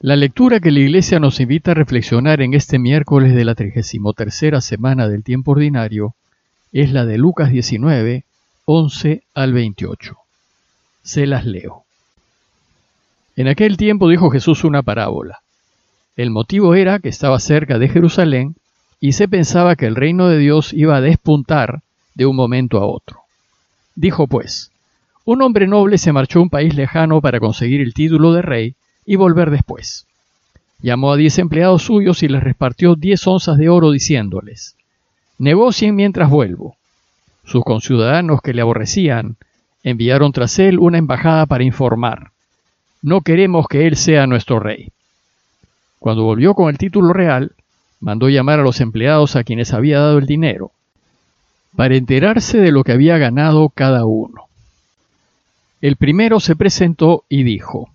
La lectura que la Iglesia nos invita a reflexionar en este miércoles de la 33 semana del tiempo ordinario es la de Lucas 19, 11 al 28. Se las leo. En aquel tiempo dijo Jesús una parábola. El motivo era que estaba cerca de Jerusalén y se pensaba que el reino de Dios iba a despuntar de un momento a otro. Dijo pues, un hombre noble se marchó a un país lejano para conseguir el título de rey y volver después. Llamó a diez empleados suyos y les repartió diez onzas de oro diciéndoles, negocien mientras vuelvo. Sus conciudadanos que le aborrecían enviaron tras él una embajada para informar, no queremos que él sea nuestro rey. Cuando volvió con el título real, mandó llamar a los empleados a quienes había dado el dinero, para enterarse de lo que había ganado cada uno. El primero se presentó y dijo,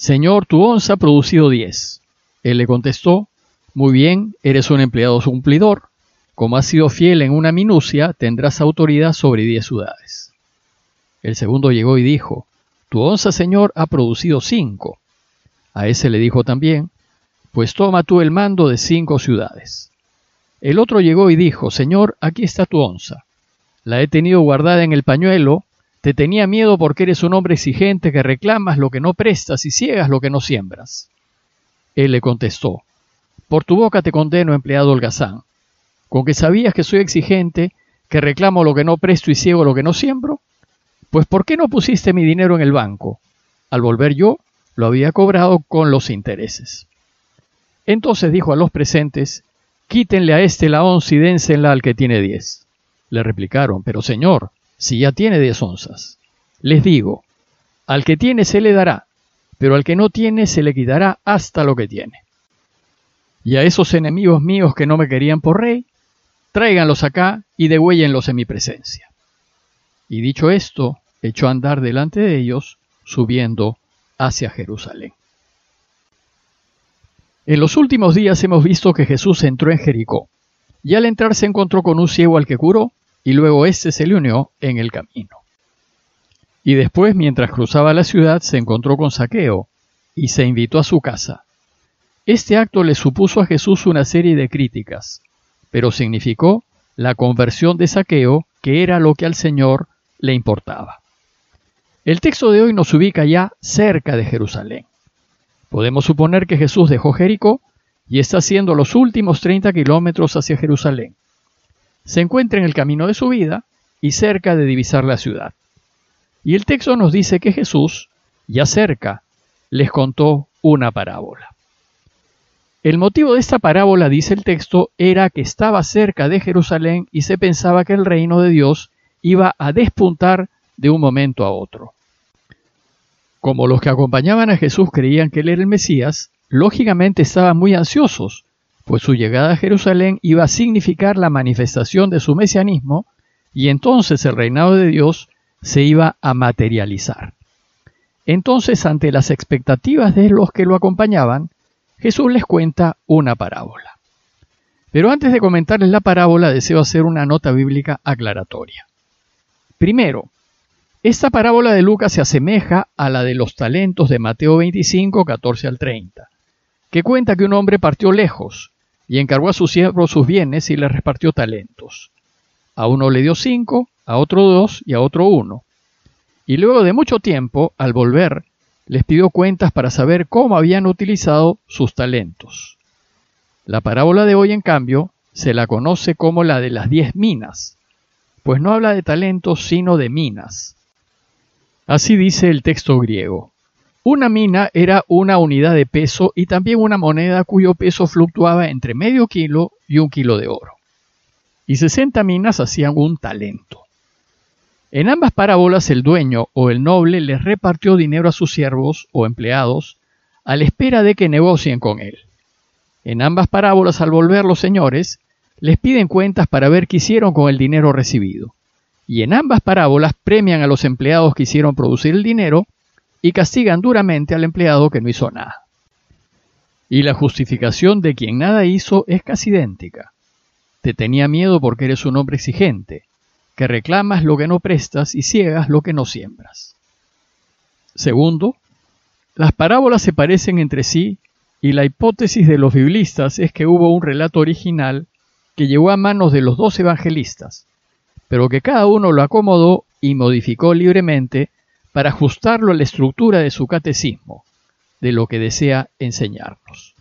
Señor, tu onza ha producido diez. Él le contestó, Muy bien, eres un empleado cumplidor. Como has sido fiel en una minucia, tendrás autoridad sobre diez ciudades. El segundo llegó y dijo, Tu onza, Señor, ha producido cinco. A ese le dijo también, Pues toma tú el mando de cinco ciudades. El otro llegó y dijo, Señor, aquí está tu onza. La he tenido guardada en el pañuelo te tenía miedo porque eres un hombre exigente que reclamas lo que no prestas y ciegas lo que no siembras. Él le contestó, Por tu boca te condeno, empleado holgazán. ¿Con que sabías que soy exigente, que reclamo lo que no presto y ciego lo que no siembro? Pues ¿por qué no pusiste mi dinero en el banco? Al volver yo, lo había cobrado con los intereses. Entonces dijo a los presentes, Quítenle a este la once y dénsenla al que tiene diez. Le replicaron, Pero señor, si ya tiene diez onzas. Les digo, al que tiene se le dará, pero al que no tiene se le quitará hasta lo que tiene. Y a esos enemigos míos que no me querían por rey, tráiganlos acá y degüéllenlos en mi presencia. Y dicho esto, echó a andar delante de ellos, subiendo hacia Jerusalén. En los últimos días hemos visto que Jesús entró en Jericó, y al entrar se encontró con un ciego al que curó, y luego éste se le unió en el camino. Y después, mientras cruzaba la ciudad, se encontró con Saqueo y se invitó a su casa. Este acto le supuso a Jesús una serie de críticas, pero significó la conversión de Saqueo, que era lo que al Señor le importaba. El texto de hoy nos ubica ya cerca de Jerusalén. Podemos suponer que Jesús dejó Jericó y está haciendo los últimos 30 kilómetros hacia Jerusalén se encuentra en el camino de su vida y cerca de divisar la ciudad. Y el texto nos dice que Jesús, ya cerca, les contó una parábola. El motivo de esta parábola, dice el texto, era que estaba cerca de Jerusalén y se pensaba que el reino de Dios iba a despuntar de un momento a otro. Como los que acompañaban a Jesús creían que él era el Mesías, lógicamente estaban muy ansiosos pues su llegada a Jerusalén iba a significar la manifestación de su mesianismo y entonces el reinado de Dios se iba a materializar. Entonces, ante las expectativas de los que lo acompañaban, Jesús les cuenta una parábola. Pero antes de comentarles la parábola, deseo hacer una nota bíblica aclaratoria. Primero, esta parábola de Lucas se asemeja a la de los talentos de Mateo 25, 14 al 30, que cuenta que un hombre partió lejos y encargó a su siervo sus bienes y le repartió talentos. A uno le dio cinco, a otro dos y a otro uno. Y luego de mucho tiempo, al volver, les pidió cuentas para saber cómo habían utilizado sus talentos. La parábola de hoy, en cambio, se la conoce como la de las diez minas, pues no habla de talentos sino de minas. Así dice el texto griego. Una mina era una unidad de peso y también una moneda cuyo peso fluctuaba entre medio kilo y un kilo de oro. Y 60 minas hacían un talento. En ambas parábolas el dueño o el noble les repartió dinero a sus siervos o empleados a la espera de que negocien con él. En ambas parábolas al volver los señores les piden cuentas para ver qué hicieron con el dinero recibido. Y en ambas parábolas premian a los empleados que hicieron producir el dinero y castigan duramente al empleado que no hizo nada. Y la justificación de quien nada hizo es casi idéntica. Te tenía miedo porque eres un hombre exigente, que reclamas lo que no prestas y ciegas lo que no siembras. Segundo, Las parábolas se parecen entre sí y la hipótesis de los biblistas es que hubo un relato original que llegó a manos de los dos evangelistas, pero que cada uno lo acomodó y modificó libremente para ajustarlo a la estructura de su catecismo, de lo que desea enseñarnos.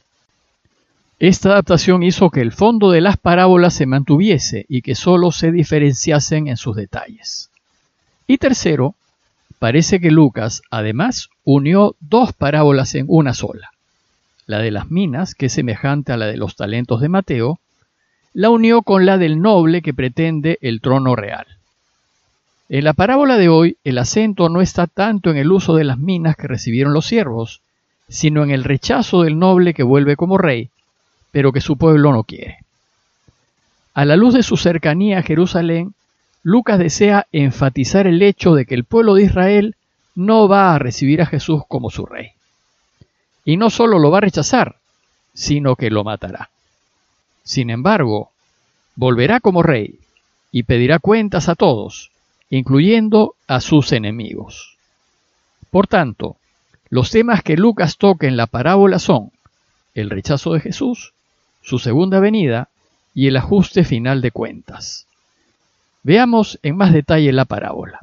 Esta adaptación hizo que el fondo de las parábolas se mantuviese y que sólo se diferenciasen en sus detalles. Y tercero, parece que Lucas además unió dos parábolas en una sola. La de las minas, que es semejante a la de los talentos de Mateo, la unió con la del noble que pretende el trono real. En la parábola de hoy, el acento no está tanto en el uso de las minas que recibieron los siervos, sino en el rechazo del noble que vuelve como rey, pero que su pueblo no quiere. A la luz de su cercanía a Jerusalén, Lucas desea enfatizar el hecho de que el pueblo de Israel no va a recibir a Jesús como su rey. Y no solo lo va a rechazar, sino que lo matará. Sin embargo, volverá como rey y pedirá cuentas a todos, incluyendo a sus enemigos. Por tanto, los temas que Lucas toca en la parábola son el rechazo de Jesús, su segunda venida y el ajuste final de cuentas. Veamos en más detalle la parábola.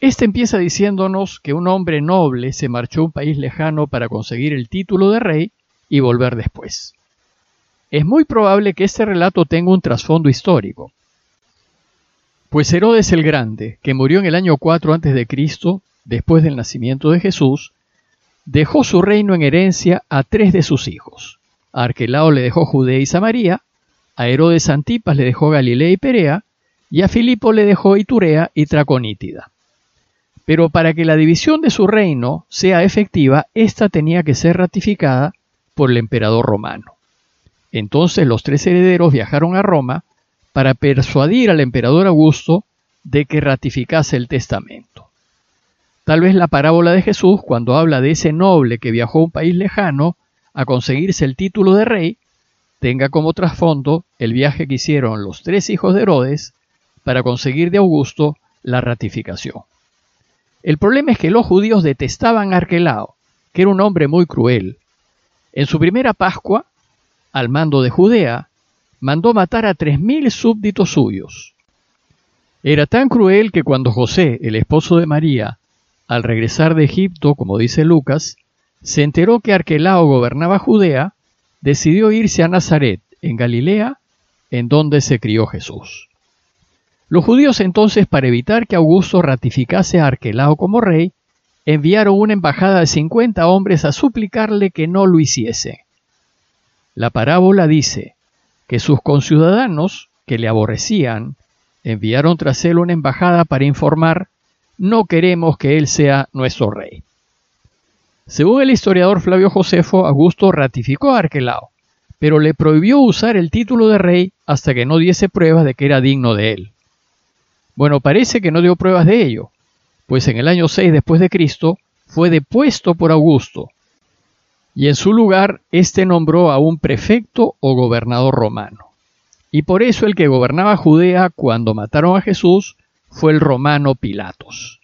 Este empieza diciéndonos que un hombre noble se marchó a un país lejano para conseguir el título de rey y volver después. Es muy probable que este relato tenga un trasfondo histórico, pues Herodes el Grande, que murió en el año 4 a.C., después del nacimiento de Jesús, dejó su reino en herencia a tres de sus hijos. A Arquelao le dejó Judea y Samaria, a Herodes Antipas le dejó Galilea y Perea, y a Filipo le dejó Iturea y Traconítida. Pero para que la división de su reino sea efectiva, ésta tenía que ser ratificada por el emperador romano. Entonces los tres herederos viajaron a Roma para persuadir al emperador Augusto de que ratificase el testamento. Tal vez la parábola de Jesús, cuando habla de ese noble que viajó a un país lejano a conseguirse el título de rey, tenga como trasfondo el viaje que hicieron los tres hijos de Herodes para conseguir de Augusto la ratificación. El problema es que los judíos detestaban a Arquelao, que era un hombre muy cruel. En su primera Pascua, al mando de Judea, mandó matar a tres mil súbditos suyos. Era tan cruel que cuando José, el esposo de María, al regresar de Egipto, como dice Lucas, se enteró que Arquelao gobernaba Judea, decidió irse a Nazaret, en Galilea, en donde se crió Jesús. Los judíos entonces, para evitar que Augusto ratificase a Arquelao como rey, enviaron una embajada de 50 hombres a suplicarle que no lo hiciese. La parábola dice que sus conciudadanos, que le aborrecían, enviaron tras él una embajada para informar no queremos que él sea nuestro rey. Según el historiador Flavio Josefo, Augusto ratificó a Arquelao, pero le prohibió usar el título de rey hasta que no diese pruebas de que era digno de él. Bueno, parece que no dio pruebas de ello, pues en el año 6 después de Cristo fue depuesto por Augusto, y en su lugar éste nombró a un prefecto o gobernador romano. Y por eso el que gobernaba Judea cuando mataron a Jesús fue el romano Pilatos.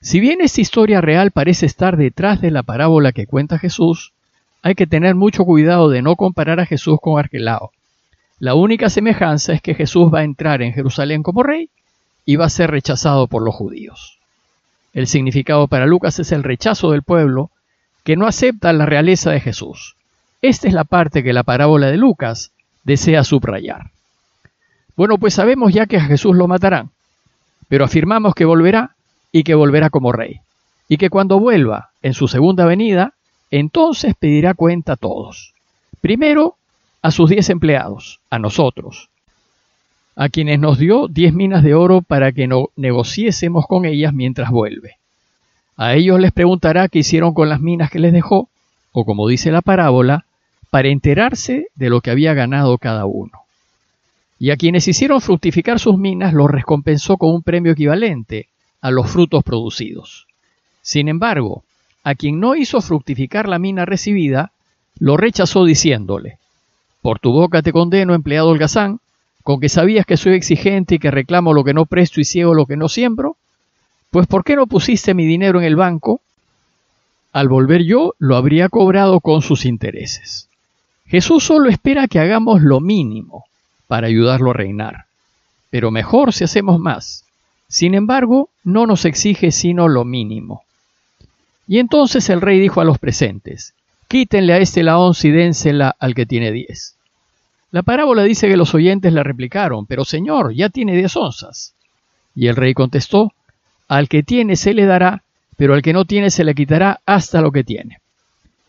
Si bien esta historia real parece estar detrás de la parábola que cuenta Jesús, hay que tener mucho cuidado de no comparar a Jesús con Arquelao. La única semejanza es que Jesús va a entrar en Jerusalén como rey y va a ser rechazado por los judíos. El significado para Lucas es el rechazo del pueblo que no acepta la realeza de Jesús. Esta es la parte que la parábola de Lucas desea subrayar. Bueno, pues sabemos ya que a Jesús lo matarán pero afirmamos que volverá y que volverá como rey, y que cuando vuelva en su segunda venida, entonces pedirá cuenta a todos. Primero, a sus diez empleados, a nosotros, a quienes nos dio diez minas de oro para que no negociésemos con ellas mientras vuelve. A ellos les preguntará qué hicieron con las minas que les dejó, o como dice la parábola, para enterarse de lo que había ganado cada uno y a quienes hicieron fructificar sus minas los recompensó con un premio equivalente a los frutos producidos. Sin embargo, a quien no hizo fructificar la mina recibida, lo rechazó diciéndole, Por tu boca te condeno, empleado holgazán, con que sabías que soy exigente y que reclamo lo que no presto y ciego lo que no siembro, pues ¿por qué no pusiste mi dinero en el banco? al volver yo lo habría cobrado con sus intereses. Jesús solo espera que hagamos lo mínimo para ayudarlo a reinar, pero mejor si hacemos más. Sin embargo, no nos exige sino lo mínimo. Y entonces el rey dijo a los presentes, quítenle a este la once y dénsela al que tiene diez. La parábola dice que los oyentes le replicaron, pero señor, ya tiene diez onzas. Y el rey contestó, al que tiene se le dará, pero al que no tiene se le quitará hasta lo que tiene.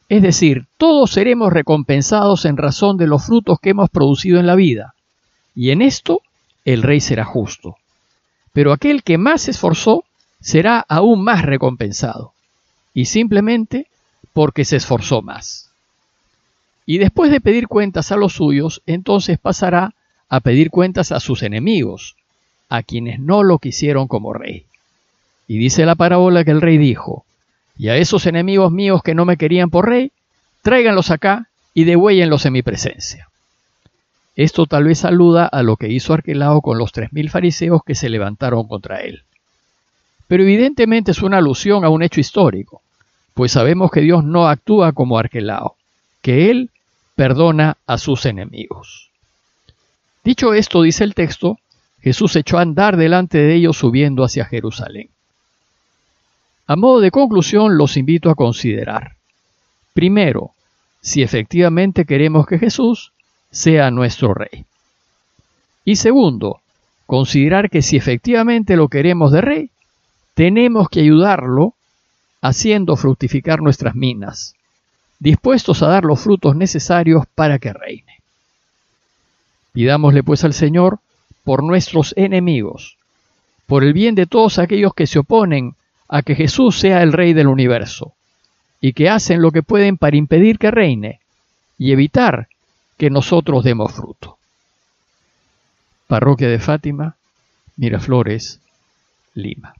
Es decir, todos seremos recompensados en razón de los frutos que hemos producido en la vida, y en esto el rey será justo. Pero aquel que más se esforzó será aún más recompensado, y simplemente porque se esforzó más. Y después de pedir cuentas a los suyos, entonces pasará a pedir cuentas a sus enemigos, a quienes no lo quisieron como rey. Y dice la parábola que el rey dijo, y a esos enemigos míos que no me querían por rey, tráiganlos acá y degüéllenlos en mi presencia. Esto tal vez aluda a lo que hizo Arquelao con los tres mil fariseos que se levantaron contra él. Pero evidentemente es una alusión a un hecho histórico, pues sabemos que Dios no actúa como Arquelao, que Él perdona a sus enemigos. Dicho esto, dice el texto, Jesús echó a andar delante de ellos subiendo hacia Jerusalén. A modo de conclusión, los invito a considerar. Primero, si efectivamente queremos que Jesús sea nuestro Rey. Y segundo, considerar que si efectivamente lo queremos de Rey, tenemos que ayudarlo haciendo fructificar nuestras minas, dispuestos a dar los frutos necesarios para que reine. Pidámosle pues al Señor por nuestros enemigos, por el bien de todos aquellos que se oponen a que Jesús sea el Rey del universo, y que hacen lo que pueden para impedir que reine y evitar que nosotros demos fruto. Parroquia de Fátima, Miraflores, Lima.